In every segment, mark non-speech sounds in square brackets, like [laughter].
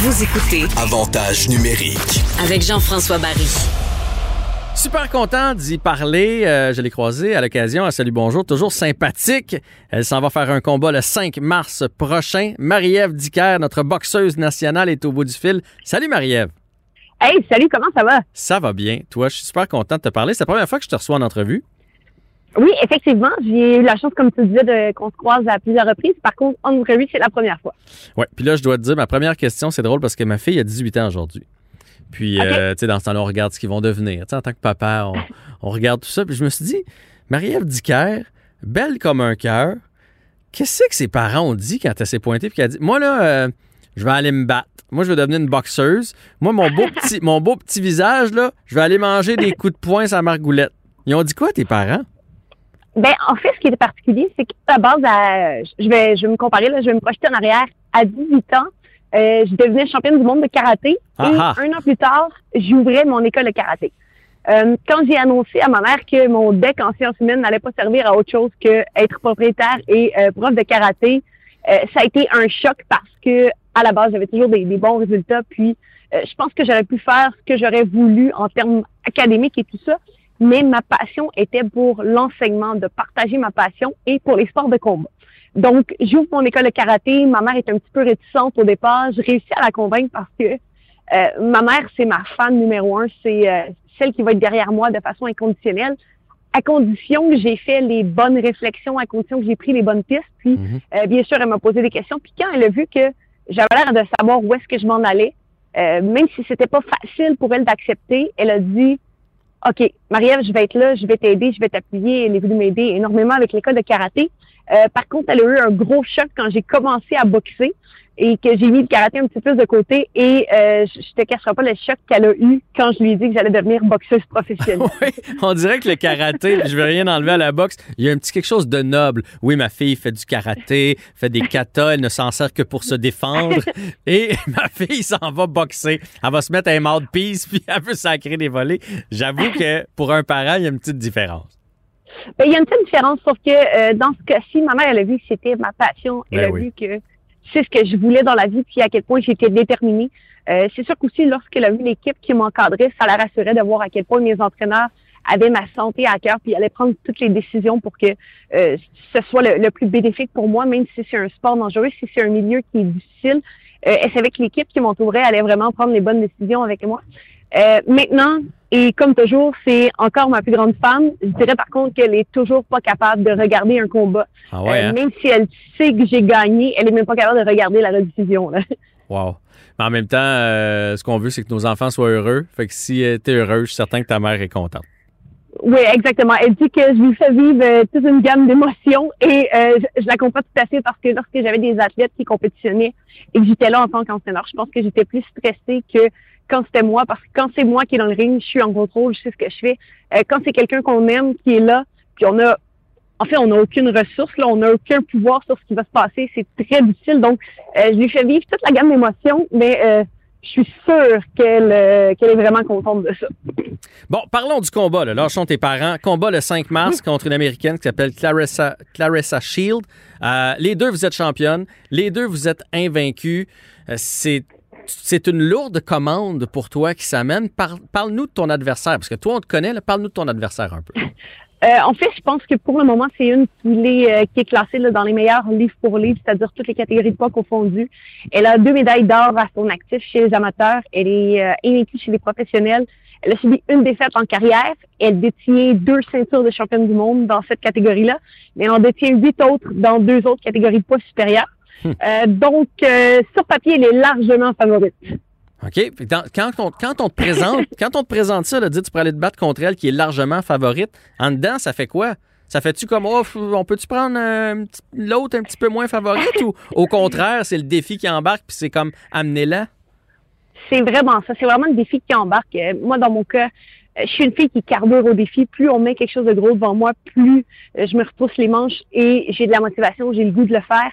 Vous écoutez Avantage numérique. avec Jean-François Barry. Super content d'y parler. Euh, je l'ai croisé à l'occasion à Salut Bonjour, toujours sympathique. Elle s'en va faire un combat le 5 mars prochain. Marie-Ève Dicker, notre boxeuse nationale, est au bout du fil. Salut Marie-Ève. Hey, salut, comment ça va? Ça va bien. Toi, je suis super content de te parler. C'est la première fois que je te reçois en entrevue. Oui, effectivement, j'ai eu la chance, comme tu disais, de, qu'on se croise à plusieurs reprises. Par contre, en entrevue, c'est la première fois. Ouais. Puis là, je dois te dire, ma première question, c'est drôle parce que ma fille a 18 ans aujourd'hui. Puis, euh, tu sais, dans ce temps-là, on regarde ce qu'ils vont devenir. Tu sais, en tant que papa, on, [laughs] on regarde tout ça. Puis je me suis dit, Marie-Ève Dicker, belle comme un cœur, qu'est-ce que ses parents ont dit quand elle s'est pointée puis qu'elle a dit, moi là, euh, je vais aller me battre. Moi, je vais devenir une boxeuse. Moi, mon beau petit, [laughs] mon beau petit visage, là, je vais aller manger des coups de poing à margoulette. Ils ont dit quoi, tes parents? Ben, en fait, ce qui est particulier, c'est qu'à base, à- je vais, je vais me comparer, là, je vais me projeter en arrière. À 18 ans, euh, je devenais championne du monde de karaté. Ah ah. et un an plus tard, j'ouvrais mon école de karaté. Euh, quand j'ai annoncé à ma mère que mon deck en sciences humaines n'allait pas servir à autre chose que être propriétaire et euh, prof de karaté, euh, ça a été un choc parce que à la base, j'avais toujours des, des bons résultats. Puis, euh, je pense que j'aurais pu faire ce que j'aurais voulu en termes académiques et tout ça. Mais ma passion était pour l'enseignement, de partager ma passion et pour les sports de combat. Donc, j'ouvre mon école de karaté. Ma mère est un petit peu réticente au départ. Je réussis à la convaincre parce que euh, ma mère, c'est ma fan numéro un. C'est euh, celle qui va être derrière moi de façon inconditionnelle, à condition que j'ai fait les bonnes réflexions, à condition que j'ai pris les bonnes pistes. Puis, Mhm. euh, bien sûr, elle m'a posé des questions. Puis quand elle a vu que j'avais l'air de savoir où est-ce que je m'en allais, euh, même si c'était pas facile pour elle d'accepter, elle a dit OK, Marie-Ève, je vais être là, je vais t'aider, je vais t'appuyer. Elle est venue m'aider énormément avec l'école de karaté. Euh, par contre, elle a eu un gros choc quand j'ai commencé à boxer et que j'ai mis le karaté un petit peu de côté. Et euh, je te cacherai pas le choc qu'elle a eu quand je lui ai dit que j'allais devenir boxeuse professionnelle. [laughs] Oui, on dirait que le karaté, je veux rien enlever à la boxe, il y a un petit quelque chose de noble. Oui, ma fille fait du karaté, fait des katas, elle ne s'en sert que pour se défendre. [laughs] Et ma fille s'en va boxer. Elle va se mettre un mouthpiece, puis elle peut sacrer des volets. J'avoue que pour un parent, il y a une petite différence. Ben, il y a une petite différence, sauf que euh, dans ce cas-ci, ma mère, elle a vu que c'était ma passion. Elle Ben a oui. vu que c'est ce que je voulais dans la vie, puis à quel point j'étais déterminée. Euh, c'est sûr qu'aussi, lorsqu'elle a vu l'équipe qui m'encadrait, ça la rassurait de voir à quel point mes entraîneurs avaient ma santé à cœur, puis allaient prendre toutes les décisions pour que euh, ce soit le, le plus bénéfique pour moi, même si c'est un sport dangereux, si c'est un milieu qui est difficile. Euh, elle savait que l'équipe qui m'entourait allait vraiment prendre les bonnes décisions avec moi. Euh, maintenant, et comme toujours, c'est encore ma plus grande fan. Je dirais par contre qu'elle est toujours pas capable de regarder un combat. Ah ouais, Euh, hein? Même si elle sait que j'ai gagné, elle est même pas capable de regarder la rediffusion. Là. [laughs] Wow. Mais en même temps, euh, ce qu'on veut, c'est que nos enfants soient heureux. Fait que si euh, t'es heureux, je suis certain que ta mère est contente. Oui, exactement. Elle dit que je lui fais vivre euh, toute une gamme d'émotions et euh, je, je la comprends tout à fait parce que lorsque j'avais des athlètes qui compétitionnaient et que j'étais là en tant qu'entraîneur, je pense que j'étais plus stressée que quand c'était moi parce que quand c'est moi qui est dans le ring, je suis en contrôle, je sais ce que je fais. Euh, quand c'est quelqu'un qu'on aime qui est là, puis on a en fait, on n'a aucune ressource, on n'a aucun pouvoir sur ce qui va se passer. C'est très difficile. Donc, euh, je lui fais vivre toute la gamme d'émotions, mais euh, je suis sûre qu'elle est vraiment contente de ça. Bon, parlons du combat. Là. Lâchons tes parents. Combat le 5 mars contre une Américaine qui s'appelle Clarissa, Clarissa Shield. Les deux, vous êtes championnes. Les deux, vous êtes invaincus. C'est c'est une lourde commande pour toi qui s'amène. Par- Parle-nous de ton adversaire, parce que toi, on te connaît. Parle-nous de ton adversaire un peu. [laughs] Euh, en fait, je pense que pour le moment, c'est une qui est, euh, qui est classée là, dans les meilleurs livres pour livres, c'est-à-dire toutes les catégories de poids confondues. Elle a deux médailles d'or à son actif chez les amateurs. Elle est euh, chez les professionnels. Elle a subi une défaite en carrière. Elle détient deux ceintures de championne du monde dans cette catégorie-là, mais elle en détient huit autres dans deux autres catégories de poids supérieures. Euh, donc, euh, sur papier, elle est largement favorite. OK? Dans- quand, on, quand on te présente, [laughs] quand on te présente ça, là, dis tu pourrais aller te battre contre elle qui est largement favorite, en dedans, ça fait quoi? Ça fait-tu comme, oh, on peut-tu prendre euh, l'autre un petit peu moins favorite ou au contraire, c'est le défi qui embarque puis c'est comme, amenez-la? C'est vraiment ça. C'est vraiment le défi qui embarque. Euh, Moi, dans mon cas, je suis une fille qui carbure au défi. Plus on met quelque chose de gros devant moi, plus euh, je me repousse les manches et j'ai de la motivation, j'ai le goût de le faire.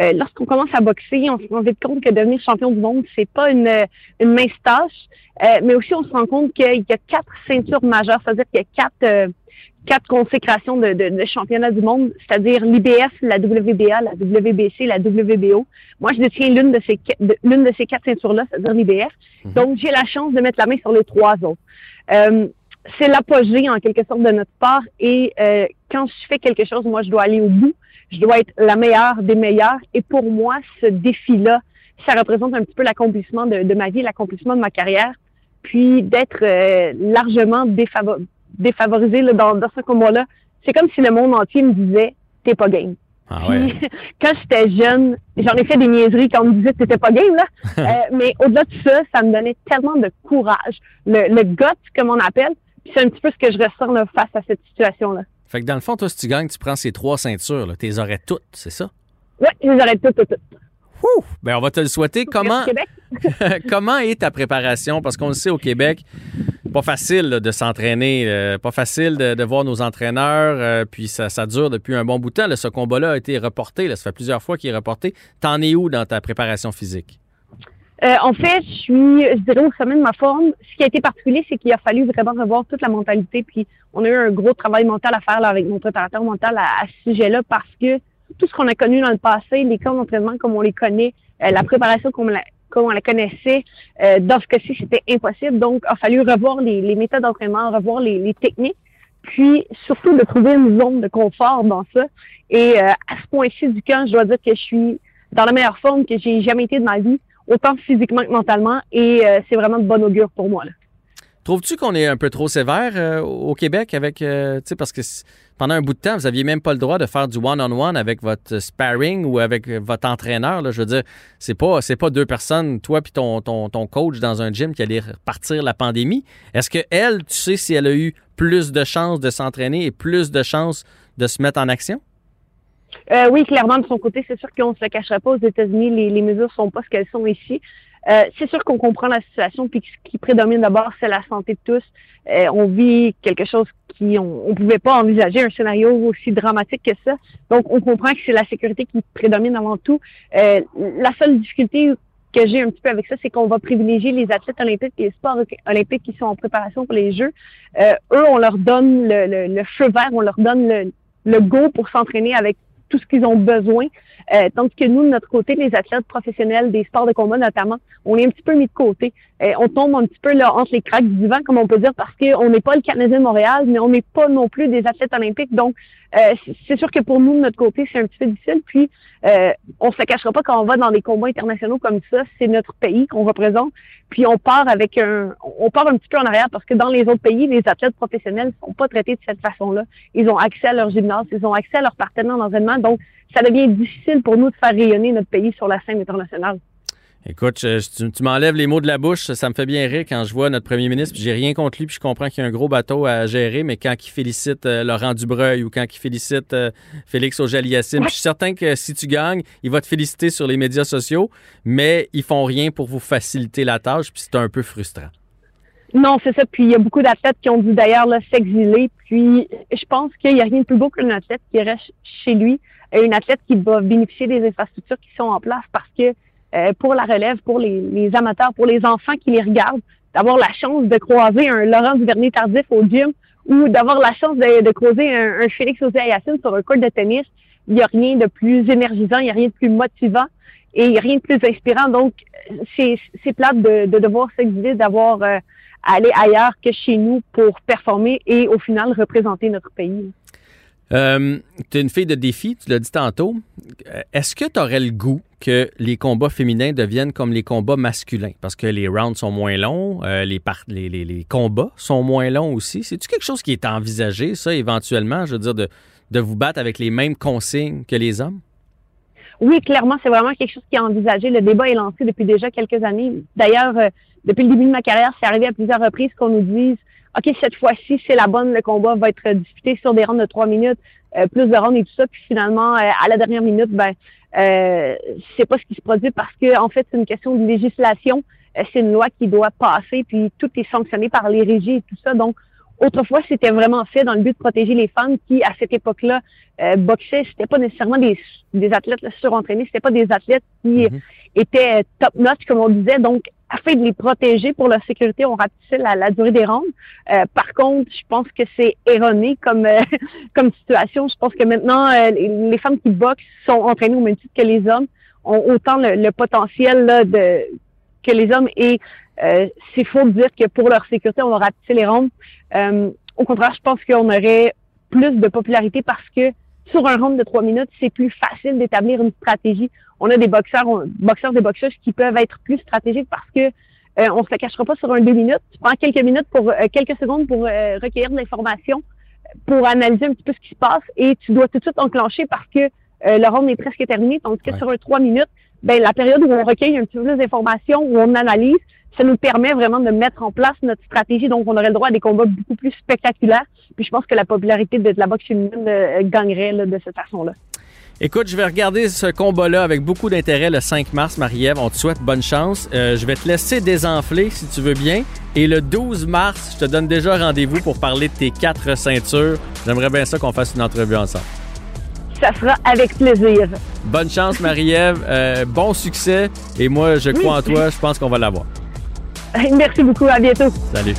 Euh, Lorsqu'on commence à boxer, on se rend vite compte que devenir champion du monde, c'est pas une, une mince tâche. Euh, mais aussi, on se rend compte qu'il y a quatre ceintures majeures, c'est-à-dire qu'il y a quatre, euh, quatre consécrations de, de, de championnat du monde, c'est-à-dire l'IBF, la WBA, la WBC, la WBO. Moi, je détiens l'une de ces l'une de ces quatre ceintures-là, c'est-à-dire l'IBF. Mhm. Donc, j'ai la chance de mettre la main sur les trois autres. Euh, c'est l'apogée en quelque sorte de notre sport et euh, quand je fais quelque chose, moi, je dois aller au bout. Je dois être la meilleure des meilleures. Et pour moi, ce défi-là, ça représente un petit peu l'accomplissement de, de ma vie, l'accomplissement de ma carrière puis d'être euh, largement défavor défavorisé là, dans, dans ce combat-là. C'est comme si le monde entier me disait t'es pas game. Ah ouais. Puis, [laughs] quand j'étais jeune, j'en ai fait des niaiseries quand on me disait que t'étais pas game là. [laughs] Euh, mais au-delà de ça, ça me donnait tellement de courage, le, le gut comme on appelle. C'est un petit peu ce que je ressens là, face à cette situation-là. Fait que dans le fond, toi, si tu gagnes, tu prends ces trois ceintures, là, tu les aurais toutes, c'est ça? Ouais, je les aurais toutes, toutes, toutes. Ouh! Ben, on va te le souhaiter. Comment, [laughs] comment est ta préparation? Parce qu'on le sait au Québec, pas facile là, de s'entraîner, euh, pas facile de, de voir nos entraîneurs, euh, puis ça, ça dure depuis un bon bout de temps. là. ce combat-là a été reporté, là, ça fait plusieurs fois qu'il est reporté. T'en es où dans ta préparation physique? Euh, en fait, je suis, je dirais, au sommet de ma forme. Ce qui a été particulier, c'est qu'il a fallu vraiment revoir toute la mentalité. Puis, on a eu un gros travail mental à faire là, avec mon préparateur mental à, à ce sujet-là parce que tout ce qu'on a connu dans le passé, les camps d'entraînement comme on les connaît, euh, la préparation comme on la, comme on la connaissait, euh, dans ce cas-ci, c'était impossible. Donc, il a fallu revoir les, les méthodes d'entraînement, revoir les, les techniques, puis surtout de trouver une zone de confort dans ça. Et euh, à ce point-ci du camp, je dois dire que je suis dans la meilleure forme que j'ai jamais été de ma vie, autant physiquement que mentalement, et euh, c'est vraiment de bon augure pour moi. Là. Trouves-tu qu'on est un peu trop sévère euh, au Québec avec, euh, tu sais, parce que pendant un bout de temps, vous aviez même pas le droit de faire du one-on-one avec votre sparring ou avec votre entraîneur. Là. Je veux dire, c'est pas, pas deux personnes, toi puis ton, ton, ton coach dans un gym qui allait repartir la pandémie. Est-ce que elle, tu sais si elle a eu plus de chances de s'entraîner et plus de chances de se mettre en action? Euh, oui, clairement, de son côté, c'est sûr qu'on ne se le cachera pas. Aux États-Unis, les, les mesures sont pas ce qu'elles sont ici. Euh, c'est sûr qu'on comprend la situation, puis ce qui prédomine d'abord, c'est la santé de tous. Euh, on vit quelque chose qui on, on pouvait pas envisager un scénario aussi dramatique que ça. Donc, on comprend que c'est la sécurité qui prédomine avant tout. Euh, la seule difficulté que j'ai un petit peu avec ça, c'est qu'on va privilégier les athlètes olympiques et les sports olympiques qui sont en préparation pour les Jeux. Euh, eux, on leur donne le, le, le feu vert, on leur donne le, le go pour s'entraîner avec tout ce qu'ils ont besoin. Euh, tandis que nous, de notre côté, les athlètes professionnels des sports de combat notamment, on est un petit peu mis de côté. Euh, on tombe un petit peu là entre les craques du vent, comme on peut dire, parce qu'on n'est pas le Canadien Montréal, mais on n'est pas non plus des athlètes olympiques. Donc, euh, c'est sûr que pour nous, de notre côté, c'est un petit peu difficile. Puis, euh, on se cachera pas quand on va dans des combats internationaux comme ça. C'est notre pays qu'on représente. Puis, on part avec un, on part un petit peu en arrière parce que dans les autres pays, les athlètes professionnels sont pas traités de cette façon-là. Ils ont accès à leur gymnase, ils ont accès à leurs partenaires d'entraînement. Donc, ça devient difficile pour nous de faire rayonner notre pays sur la scène internationale. Écoute, je- tu, tu m'enlèves les mots de la bouche. Ça me fait bien rire quand je vois notre premier ministre. J'ai rien contre lui, puis je comprends qu'il y a un gros bateau à gérer, mais quand il félicite euh, Laurent Dubreuil ou quand il félicite euh, Félix Auger-Aliassime, je suis certain que si tu gagnes, il va te féliciter sur les médias sociaux, mais ils font rien pour vous faciliter la tâche, puis c'est un peu frustrant. Non, c'est ça. Puis il y a beaucoup d'athlètes qui ont dû d'ailleurs s'exiler. Puis je pense qu'il n'y a rien de plus beau qu'un athlète qui reste chez lui, et une athlète qui va bénéficier des infrastructures qui sont en place parce que euh, pour la relève, pour les, les amateurs, pour les enfants qui les regardent, d'avoir la chance de croiser un Laurent Duvernay tardif au gym ou d'avoir la chance de, de croiser un, un Félix Auger-Aliassime sur un court de tennis, il n'y a rien de plus énergisant, il n'y a rien de plus motivant et il n'y a rien de plus inspirant. Donc, c'est c'est plate de, de devoir s'exiler, d'avoir euh, à aller ailleurs que chez nous pour performer et au final représenter notre pays. Euh, tu es une fille de défi, tu l'as dit tantôt. Euh, Est-ce que tu aurais le goût que les combats féminins deviennent comme les combats masculins? Parce que les rounds sont moins longs, euh, les, combats sont moins longs aussi. C'est-tu quelque chose qui est envisagé, ça, éventuellement? Je veux dire, de, de vous battre avec les mêmes consignes que les hommes? Oui, clairement, c'est vraiment quelque chose qui est envisagé. Le débat est lancé depuis déjà quelques années. D'ailleurs, euh, depuis le début de ma carrière, c'est arrivé à plusieurs reprises qu'on nous dise OK, cette fois-ci, c'est la bonne, le combat va être disputé sur des rounds de trois minutes, euh, plus de rounds et tout ça. Puis finalement, euh, à la dernière minute, ben, euh, c'est pas ce qui se produit parce que en fait, c'est une question de législation. Euh, c'est une loi qui doit passer, puis tout est sanctionné par les régies et tout ça. Donc, autrefois, c'était vraiment fait dans le but de protéger les femmes qui, à cette époque-là, euh, boxaient. C'était pas nécessairement des, des athlètes là, surentraînés, c'était pas des athlètes qui Mhm. étaient top notch, comme on disait. Donc, afin de les protéger pour leur sécurité, on rapetissait la, durée des rondes. Euh, par contre, je pense que c'est erroné comme euh, [laughs] comme situation. Je pense que maintenant, euh, les femmes qui boxent sont entraînées au même titre que les hommes, ont autant le, potentiel là, que les hommes et c'est faux de dire que pour leur sécurité, on va rapetisser les rondes. au contraire, je pense qu'on aurait plus de popularité parce que sur un round de trois minutes, c'est plus facile d'établir une stratégie. On a des boxeurs, boxeurs, des boxeuses qui peuvent être plus stratégiques parce que euh, on se la cachera pas sur un deux minutes. Tu prends quelques minutes pour euh, quelques secondes pour euh, recueillir de l'information, pour analyser un petit peu ce qui se passe et tu dois tout de suite enclencher parce que le round est presque terminé. Tandis que sur un trois minutes, ben la période où on recueille un petit peu plus d'informations, où on analyse, ça nous permet vraiment de mettre en place notre stratégie. Donc, on aurait le droit à des combats beaucoup plus spectaculaires. Puis, je pense que la popularité de, la boxe féminine euh, gagnerait de cette façon-là. Écoute, je vais regarder ce combat-là avec beaucoup d'intérêt le 5 mars, Marie-Ève. On te souhaite bonne chance. Euh, je vais te laisser désenfler si tu veux bien. Et le 12 mars, je te donne déjà rendez-vous pour parler de tes quatre ceintures. J'aimerais bien ça qu'on fasse une entrevue ensemble. Ça sera avec plaisir. Bonne chance, Marie-Ève. Euh, bon succès. Et moi, je crois en toi. Je pense qu'on va l'avoir. Merci beaucoup. À bientôt. Salut.